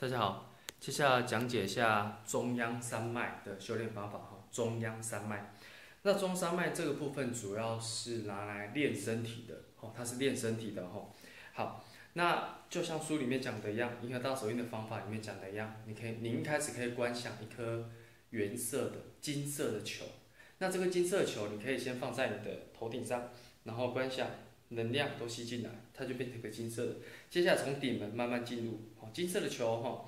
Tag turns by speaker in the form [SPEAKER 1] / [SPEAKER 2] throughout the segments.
[SPEAKER 1] 大家好，接下来讲解一下中央山脉的修炼方法哈。中央山脉，那中山脉这个部分主要是拿来练身体的哦，它是练身体的哈。好，那就像书里面讲的一样，银河大手印的方法里面讲的一样，你可以，你一开始可以观想一颗原色的金色的球，那这个金色球你可以先放在你的头顶上，然后观想能量都吸进来，它就变成一个金色的。接下来从顶门慢慢进入，金色的球哈，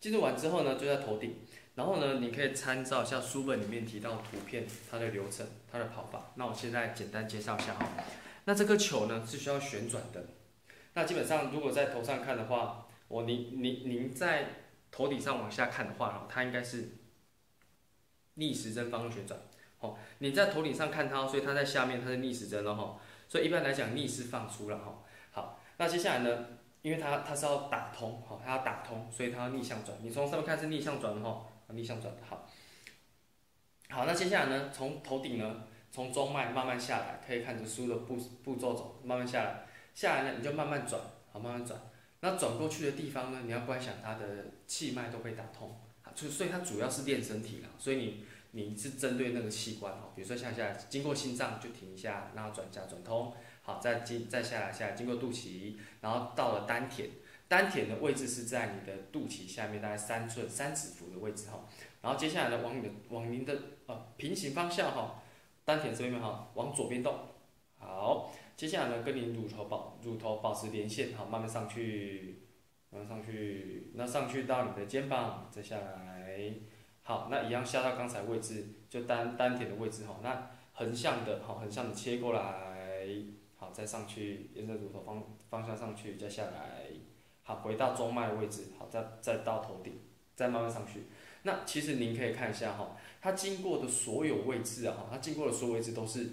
[SPEAKER 1] 进入完之后呢，就在头顶。然后呢，你可以参照一下书本里面提到图片，它的流程，它的跑法。那我现在简单介绍一下哈。那这个球呢是需要旋转的。那基本上如果在头上看的话，我您您您在头顶上往下看的话，它应该是逆时针方向旋转。哦，你在头顶上看它，所以它在下面它是逆时针了哈。所以一般来讲逆是放出了哈。好，那接下来呢，因为它它是要打通，哈，它要打通，所以它要逆向转。你从上面看是逆向转的哈。逆向转的好，好，那接下来呢？从头顶呢，从中脉慢慢下来，可以看着书的步步骤走，慢慢下来，下来呢你就慢慢转，好，慢慢转。那转过去的地方呢，你要观想它的气脉都被打通，就所以它主要是练身体了。所以你你是针对那个器官哦，比如说下下经过心脏就停一下，然后转下转通，好，再经再下来下来经过肚脐，然后到了丹田。丹田的位置是在你的肚脐下面，大概三寸三指腹的位置哈。然后接下来呢，往你的往您的呃平行方向哈，丹田这边哈，往左边动。好，接下来呢，跟你乳头保乳头保持连线哈，慢慢上去，慢慢上去，那上去到你的肩膀，再下来。好，那一样下到刚才位置，就丹丹田的位置哈。那横向的哈，横向的切过来，好，再上去，沿着乳头方方向上去，再下来。好，回到中脉位置，好，再再到头顶，再慢慢上去。那其实您可以看一下哈，它经过的所有位置啊，哈，它经过的所有位置都是，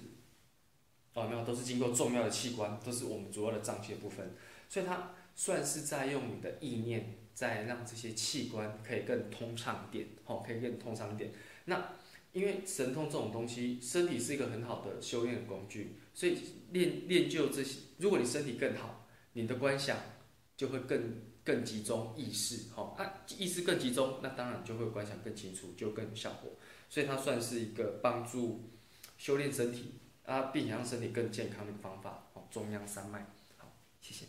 [SPEAKER 1] 哦，没有，都是经过重要的器官，都是我们主要的脏器的部分。所以它算是在用你的意念，在让这些器官可以更通畅一点，哦，可以更通畅一点。那因为神通这种东西，身体是一个很好的修炼的工具，所以练练就这些。如果你身体更好，你的观想。就会更更集中意识，哈，它意识更集中，那当然就会观想更清楚，就更有效果。所以它算是一个帮助修炼身体啊，并且让身体更健康的一个方法，哦，中央三脉，好，谢谢。